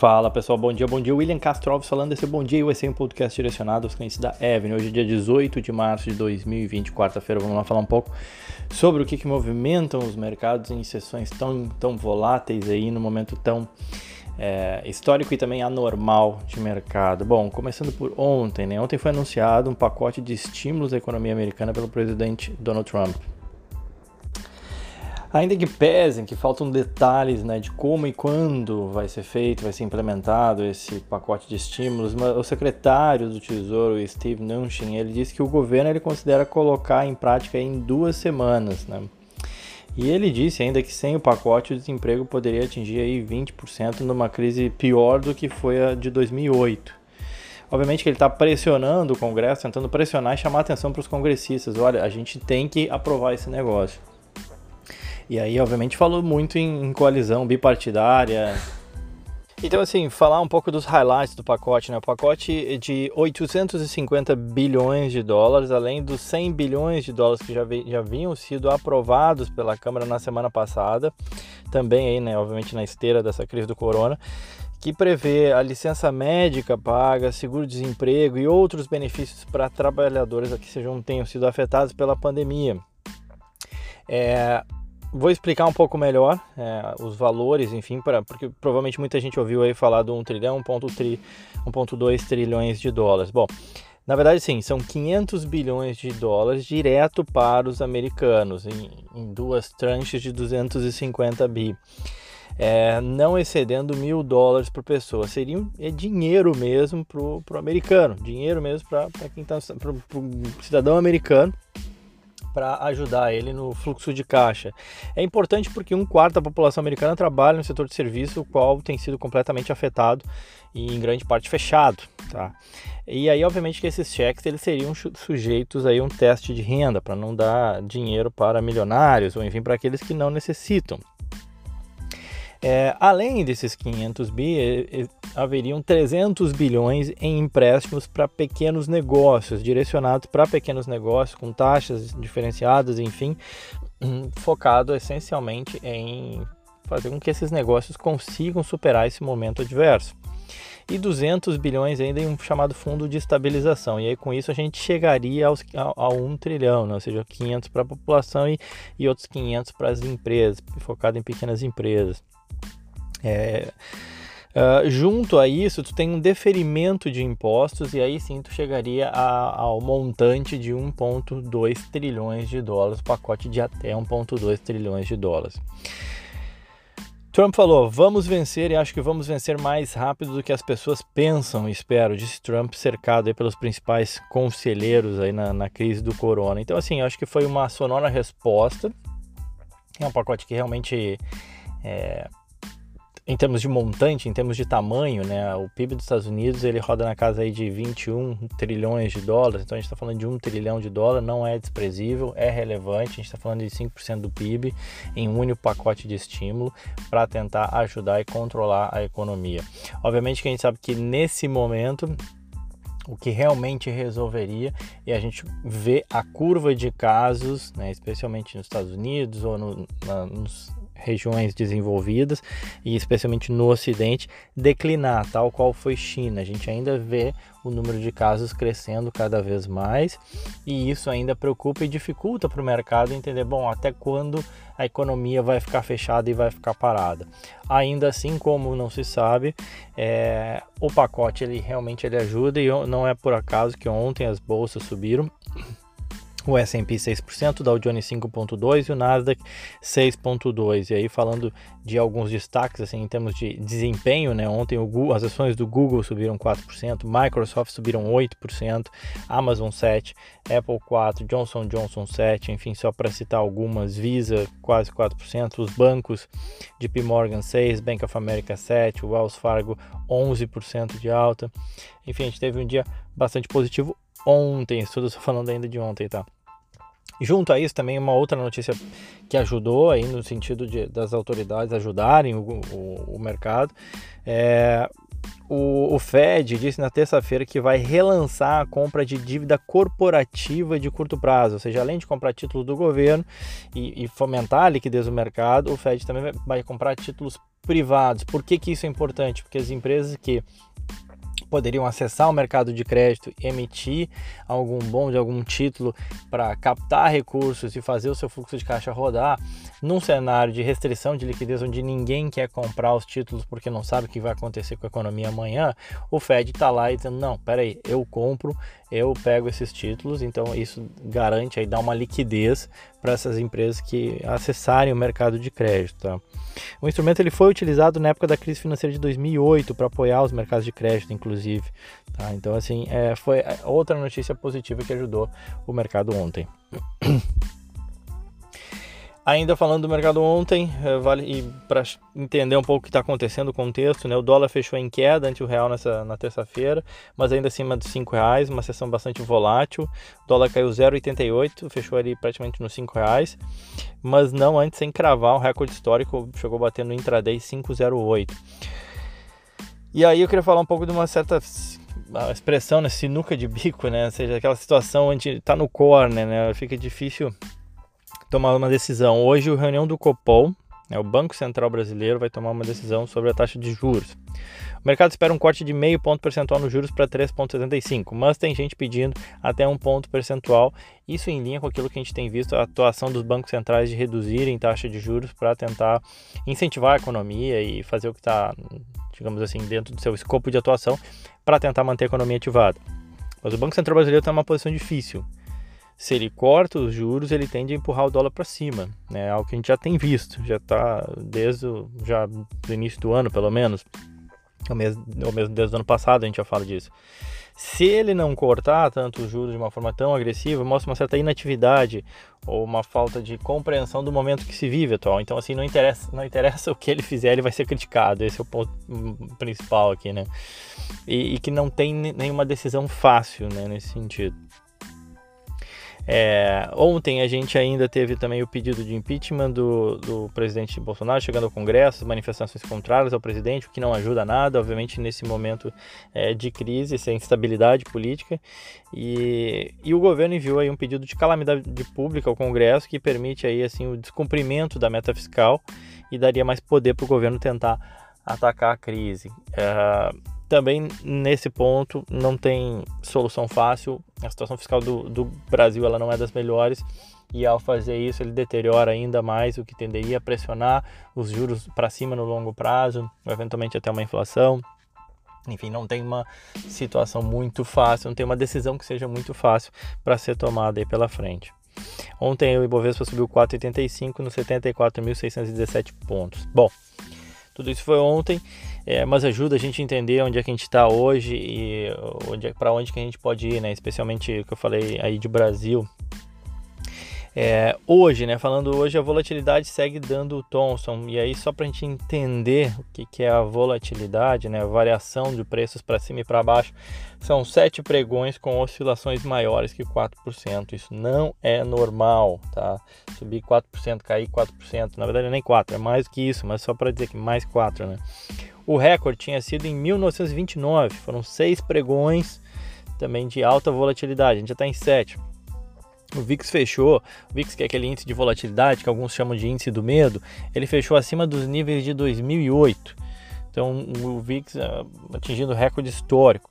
Fala pessoal, bom dia, bom dia. William Castro Alves falando desse Bom Dia USA, um podcast direcionado aos clientes da Evan. Hoje é dia 18 de março de 2020, quarta-feira. Vamos lá falar um pouco sobre o que, que movimentam os mercados em sessões tão, tão voláteis aí, no momento tão é, histórico e também anormal de mercado. Bom, começando por ontem, né? Ontem foi anunciado um pacote de estímulos à economia americana pelo presidente Donald Trump. Ainda que pesem, que faltam detalhes né, de como e quando vai ser feito, vai ser implementado esse pacote de estímulos, o secretário do Tesouro, Steve Mnuchin, ele disse que o governo ele considera colocar em prática em duas semanas. Né? E ele disse ainda que sem o pacote o desemprego poderia atingir aí 20% numa crise pior do que foi a de 2008. Obviamente que ele está pressionando o Congresso, tentando pressionar e chamar atenção para os congressistas. Olha, a gente tem que aprovar esse negócio. E aí, obviamente, falou muito em, em coalizão bipartidária. Então, assim, falar um pouco dos highlights do pacote, né? O pacote de 850 bilhões de dólares, além dos 100 bilhões de dólares que já, vi, já haviam sido aprovados pela Câmara na semana passada, também aí, né, obviamente na esteira dessa crise do corona, que prevê a licença médica paga, seguro-desemprego e outros benefícios para trabalhadores que sejam, tenham sido afetados pela pandemia. É, vou explicar um pouco melhor é, os valores, enfim, pra, porque provavelmente muita gente ouviu aí falar do 1 trilhão, 1.2 trilhões de dólares. Bom, na verdade, sim, são 500 bilhões de dólares direto para os americanos, em, em duas tranches de 250 bi. É, não excedendo mil dólares por pessoa. Seria é dinheiro mesmo para o americano, dinheiro mesmo para quem está, para o cidadão americano para ajudar ele no fluxo de caixa. É importante porque um quarto da população americana trabalha no setor de serviço, o qual tem sido completamente afetado e em grande parte fechado, tá? E aí, obviamente, que esses cheques eles seriam sujeitos aí a um teste de renda para não dar dinheiro para milionários ou enfim para aqueles que não necessitam. É, além desses 500 bi, haveriam 300 bilhões em empréstimos para pequenos negócios, direcionados para pequenos negócios com taxas diferenciadas, enfim, focado essencialmente em fazer com que esses negócios consigam superar esse momento adverso. E 200 bilhões ainda em um chamado fundo de estabilização. E aí com isso a gente chegaria aos, a, a 1 trilhão, né? ou seja, 500 para a população e, e outros 500 para as empresas, focado em pequenas empresas. É, uh, junto a isso, tu tem um deferimento de impostos e aí sim tu chegaria a, ao montante de 1,2 trilhões de dólares, pacote de até 1,2 trilhões de dólares. Trump falou: vamos vencer e acho que vamos vencer mais rápido do que as pessoas pensam, espero, disse Trump, cercado pelos principais conselheiros aí na, na crise do corona. Então, assim, acho que foi uma sonora resposta. É um pacote que realmente é, em termos de montante, em termos de tamanho, né, o PIB dos Estados Unidos ele roda na casa aí de 21 trilhões de dólares, então a gente está falando de 1 trilhão de dólares, não é desprezível, é relevante, a gente está falando de 5% do PIB em um único pacote de estímulo para tentar ajudar e controlar a economia. Obviamente que a gente sabe que nesse momento o que realmente resolveria e a gente vê a curva de casos, né, especialmente nos Estados Unidos ou no, na, nos regiões desenvolvidas e especialmente no Ocidente declinar, tal qual foi China. A gente ainda vê o número de casos crescendo cada vez mais e isso ainda preocupa e dificulta para o mercado entender, bom, até quando a economia vai ficar fechada e vai ficar parada. Ainda assim, como não se sabe, é, o pacote ele realmente ele ajuda e não é por acaso que ontem as bolsas subiram o S&P 6%, o Dow Jones 5.2 e o Nasdaq 6.2. E aí falando de alguns destaques assim em termos de desempenho, né? Ontem Google, as ações do Google subiram 4%, Microsoft subiram 8%, Amazon 7, Apple 4, Johnson Johnson 7, enfim, só para citar algumas, Visa quase 4%, os bancos JP Morgan 6, Bank of America 7, Wells Fargo 11% de alta. Enfim, a gente teve um dia bastante positivo ontem, estou falando ainda de ontem, tá? Junto a isso, também uma outra notícia que ajudou aí no sentido de, das autoridades ajudarem o, o, o mercado. É, o, o, Fed disse na terça-feira que vai relançar a compra de dívida corporativa de curto prazo, ou seja, além de comprar títulos do governo e, e fomentar a liquidez do mercado, o Fed também vai, vai comprar títulos privados. Por que, que isso é importante? Porque as empresas que poderiam acessar o mercado de crédito, emitir algum bom de algum título para captar recursos e fazer o seu fluxo de caixa rodar, num cenário de restrição de liquidez onde ninguém quer comprar os títulos porque não sabe o que vai acontecer com a economia amanhã, o Fed está lá e dizendo: não, peraí, eu compro, eu pego esses títulos, então isso garante aí, dá uma liquidez para essas empresas que acessarem o mercado de crédito. Tá? O instrumento ele foi utilizado na época da crise financeira de 2008 para apoiar os mercados de crédito, inclusive. Tá? Então, assim, é, foi é, outra notícia positiva que ajudou o mercado ontem. Ainda falando do mercado ontem, eh, vale para entender um pouco o que está acontecendo, o contexto, né? O dólar fechou em queda ante o real nessa, na terça-feira, mas ainda acima dos R$ reais, uma sessão bastante volátil. O dólar caiu 0,88, fechou ali praticamente nos R$ reais, mas não antes sem cravar um recorde histórico, chegou batendo intraday 5,08. E aí eu queria falar um pouco de uma certa expressão, né, sinuca de bico, né? Ou seja, aquela situação onde está no corner, né? Fica difícil tomar uma decisão. Hoje, a reunião do Copom, né, o Banco Central Brasileiro, vai tomar uma decisão sobre a taxa de juros. O mercado espera um corte de meio ponto percentual nos juros para 3,75, mas tem gente pedindo até um ponto percentual. Isso em linha com aquilo que a gente tem visto, a atuação dos bancos centrais de reduzirem taxa de juros para tentar incentivar a economia e fazer o que está, digamos assim, dentro do seu escopo de atuação para tentar manter a economia ativada. Mas o Banco Central Brasileiro está numa posição difícil se ele corta os juros, ele tende a empurrar o dólar para cima, né? Algo que a gente já tem visto, já está desde o, já do início do ano, pelo menos, ou mesmo, ou mesmo desde o ano passado a gente já fala disso. Se ele não cortar tanto os juros de uma forma tão agressiva, mostra uma certa inatividade ou uma falta de compreensão do momento que se vive atual. Então, assim, não interessa, não interessa o que ele fizer, ele vai ser criticado. Esse é o ponto principal aqui, né? E, e que não tem nenhuma decisão fácil, né, nesse sentido. É, ontem a gente ainda teve também o pedido de impeachment do, do presidente Bolsonaro chegando ao Congresso, manifestações contrárias ao presidente, o que não ajuda nada, obviamente, nesse momento é, de crise, sem instabilidade política. E, e o governo enviou aí um pedido de calamidade pública ao Congresso que permite aí assim o descumprimento da meta fiscal e daria mais poder para o governo tentar atacar a crise. É, também nesse ponto não tem solução fácil. A situação fiscal do, do Brasil ela não é das melhores e ao fazer isso ele deteriora ainda mais o que tenderia a pressionar os juros para cima no longo prazo, eventualmente até uma inflação. Enfim, não tem uma situação muito fácil, não tem uma decisão que seja muito fácil para ser tomada aí pela frente. Ontem o Ibovespa subiu 4,85 nos 74.617 pontos. Bom, tudo isso foi ontem, é, mas ajuda a gente a entender onde é que a gente está hoje e onde, é, para onde que a gente pode ir, né? Especialmente o que eu falei aí de Brasil. É, hoje, né, falando hoje, a volatilidade segue dando o Thomson. E aí, só para a gente entender o que, que é a volatilidade, né, a variação de preços para cima e para baixo, são sete pregões com oscilações maiores que 4%. Isso não é normal, tá? Subir 4%, cair 4%, na verdade nem 4%, é mais que isso, mas só para dizer que mais 4%, né? O recorde tinha sido em 1929, foram seis pregões também de alta volatilidade, a gente já está em sete. O VIX fechou, o VIX que é aquele índice de volatilidade que alguns chamam de índice do medo, ele fechou acima dos níveis de 2008. Então o VIX uh, atingindo recorde histórico.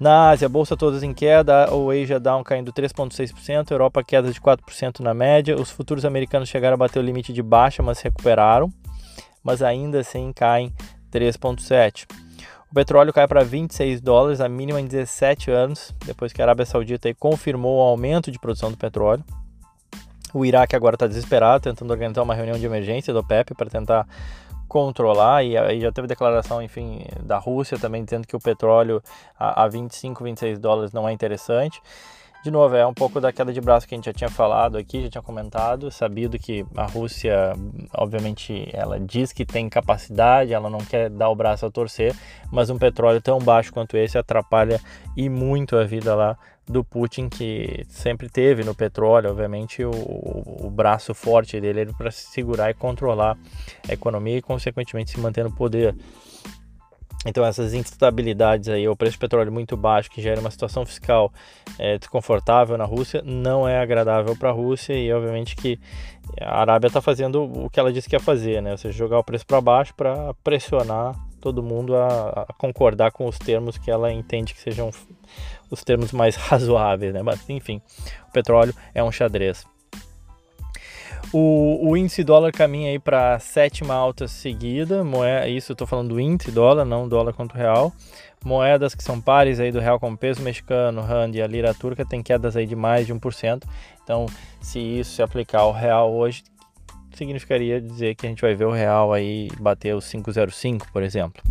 Na Ásia, bolsa todas em queda, o Asia Down caindo 3,6%, Europa queda de 4% na média. Os futuros americanos chegaram a bater o limite de baixa, mas recuperaram, mas ainda assim caem 3,7%. O petróleo cai para 26 dólares, a mínima em 17 anos, depois que a Arábia Saudita confirmou o aumento de produção do petróleo. O Iraque agora está desesperado, tentando organizar uma reunião de emergência do OPEP para tentar controlar e aí já teve declaração, enfim, da Rússia também dizendo que o petróleo a, a 25, 26 dólares não é interessante. De novo, é um pouco da queda de braço que a gente já tinha falado aqui, já tinha comentado, sabido que a Rússia, obviamente, ela diz que tem capacidade, ela não quer dar o braço a torcer, mas um petróleo tão baixo quanto esse atrapalha e muito a vida lá do Putin, que sempre teve no petróleo, obviamente, o, o braço forte dele para segurar e controlar a economia e, consequentemente, se manter no poder. Então essas instabilidades aí, o preço do petróleo muito baixo, que gera uma situação fiscal é, desconfortável na Rússia, não é agradável para a Rússia e obviamente que a Arábia está fazendo o que ela disse que ia fazer, né? Ou seja, jogar o preço para baixo para pressionar todo mundo a, a, concordar com os termos que ela entende que sejam os termos mais razoáveis, né? Mas enfim, o petróleo é um xadrez. O, o índice dólar caminha aí para sétima alta seguida, moeda, isso eu estou falando do índice dólar, não dólar contra o real. Moedas que são pares aí do real com peso mexicano, rand e a lira turca tem quedas aí de mais de 1%. Então, se isso se aplicar ao real hoje, significaria dizer que a gente vai ver o real aí bater os 5,05, por exemplo.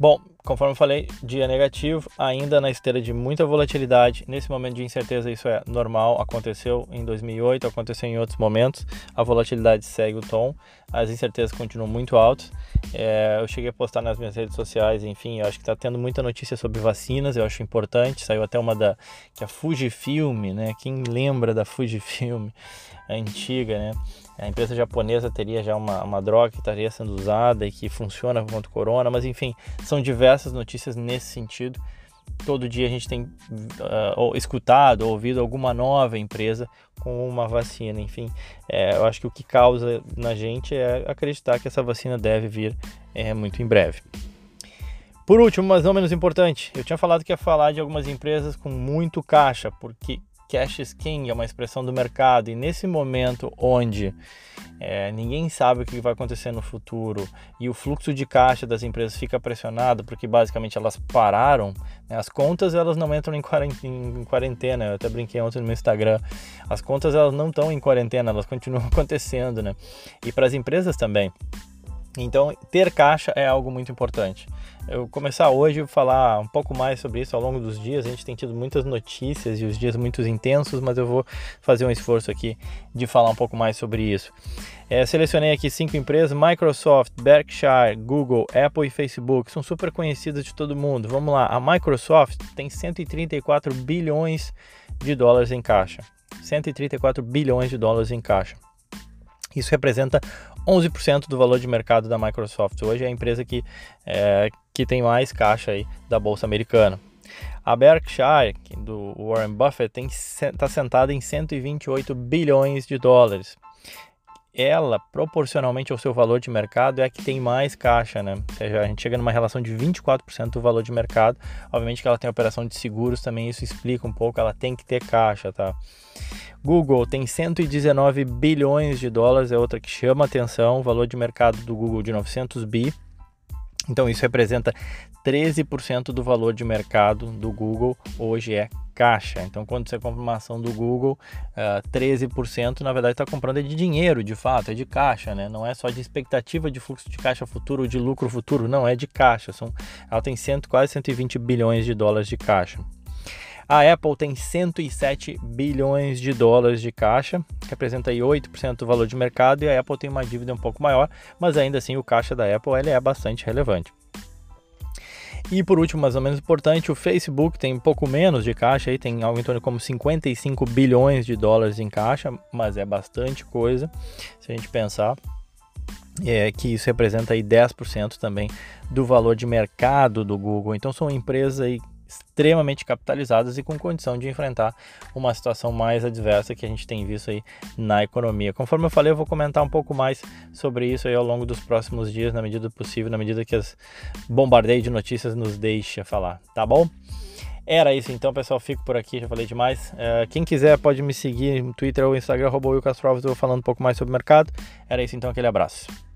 Bom, conforme eu falei, dia negativo, ainda na esteira de muita volatilidade. Nesse momento de incerteza, isso é normal, aconteceu em 2008, aconteceu em outros momentos. A volatilidade segue o tom, as incertezas continuam muito altas. É, eu cheguei a postar nas minhas redes sociais, enfim, eu acho que está tendo muita notícia sobre vacinas, eu acho importante. Saiu até uma da que é a Fujifilm, né? Quem lembra da Fujifilm antiga, né? A empresa japonesa teria já uma, uma droga que estaria sendo usada e que funciona contra o corona, mas enfim, são diversas notícias nesse sentido. Todo dia a gente tem uh, escutado, ouvido alguma nova empresa com uma vacina. Enfim, é, eu acho que o que causa na gente é acreditar que essa vacina deve vir é, muito em breve. Por último, mas não menos importante, eu tinha falado que ia falar de algumas empresas com muito caixa, porque cash is king é uma expressão do mercado e nesse momento onde é, ninguém sabe o que vai acontecer no futuro e o fluxo de caixa das empresas fica pressionado porque basicamente elas pararam, né? as contas elas não entram em quarentena, eu até brinquei ontem no meu Instagram, as contas elas não estão em quarentena, elas continuam acontecendo, né? E para as empresas também. Então, ter caixa é algo muito importante. Eu começar hoje a falar um pouco mais sobre isso ao longo dos dias. A gente tem tido muitas notícias e os dias muito intensos, mas eu vou fazer um esforço aqui de falar um pouco mais sobre isso. É, selecionei aqui cinco empresas: Microsoft, Berkshire, Google, Apple e Facebook. São super conhecidas de todo mundo. Vamos lá. A Microsoft tem 134 bilhões de dólares em caixa. 134 bilhões de dólares em caixa. Isso representa 11% do valor de mercado da Microsoft. Hoje é a empresa que, é, que tem mais caixa aí da Bolsa Americana. A Berkshire, do Warren Buffett, está sentada em 128 bilhões de dólares. Ela, proporcionalmente ao seu valor de mercado, é a que tem mais caixa, né? Ou seja, a gente chega numa relação de 24% do valor de mercado. Obviamente que ela tem operação de seguros também, isso explica um pouco, ela tem que ter caixa, tá? Google tem 119 bilhões de dólares, é outra que chama atenção, o valor de mercado do Google de 900 bi. Então isso representa 13% do valor de mercado do Google hoje é caixa. Então, quando você compra uma ação do Google, uh, eh, 13% na verdade está comprando é de dinheiro, de fato, é de caixa, né? Não é só de expectativa de fluxo de caixa futuro ou de lucro futuro, não, é de caixa. São, ela tem cento, quase 120 bilhões de dólares de caixa. A Apple tem 107 bilhões de dólares de caixa, representa aí 8% do valor de mercado, e a Apple tem uma dívida um pouco maior, mas ainda assim o caixa da Apple é bastante relevante. E por último, mais ou menos importante, o Facebook tem um pouco menos de caixa, aí tem algo em torno de como 55 bilhões de dólares em caixa, mas é bastante coisa se a gente pensar. É, que isso representa aí 10% também do valor de mercado do Google. Então são empresas aí extremamente capitalizadas e com condição de enfrentar uma situação mais adversa que a gente tem visto aí na economia. Conforme eu falei, eu vou comentar um pouco mais sobre isso aí ao longo dos próximos dias, na medida do possível, na medida que as bombardeio de notícias nos deixa falar, tá bom? Era isso então, pessoal. Fico por aqui, já falei demais. Uh, quem quiser pode me seguir no Twitter ou Instagram, arroba eu vou falando um pouco mais sobre o mercado. Era isso então, aquele abraço.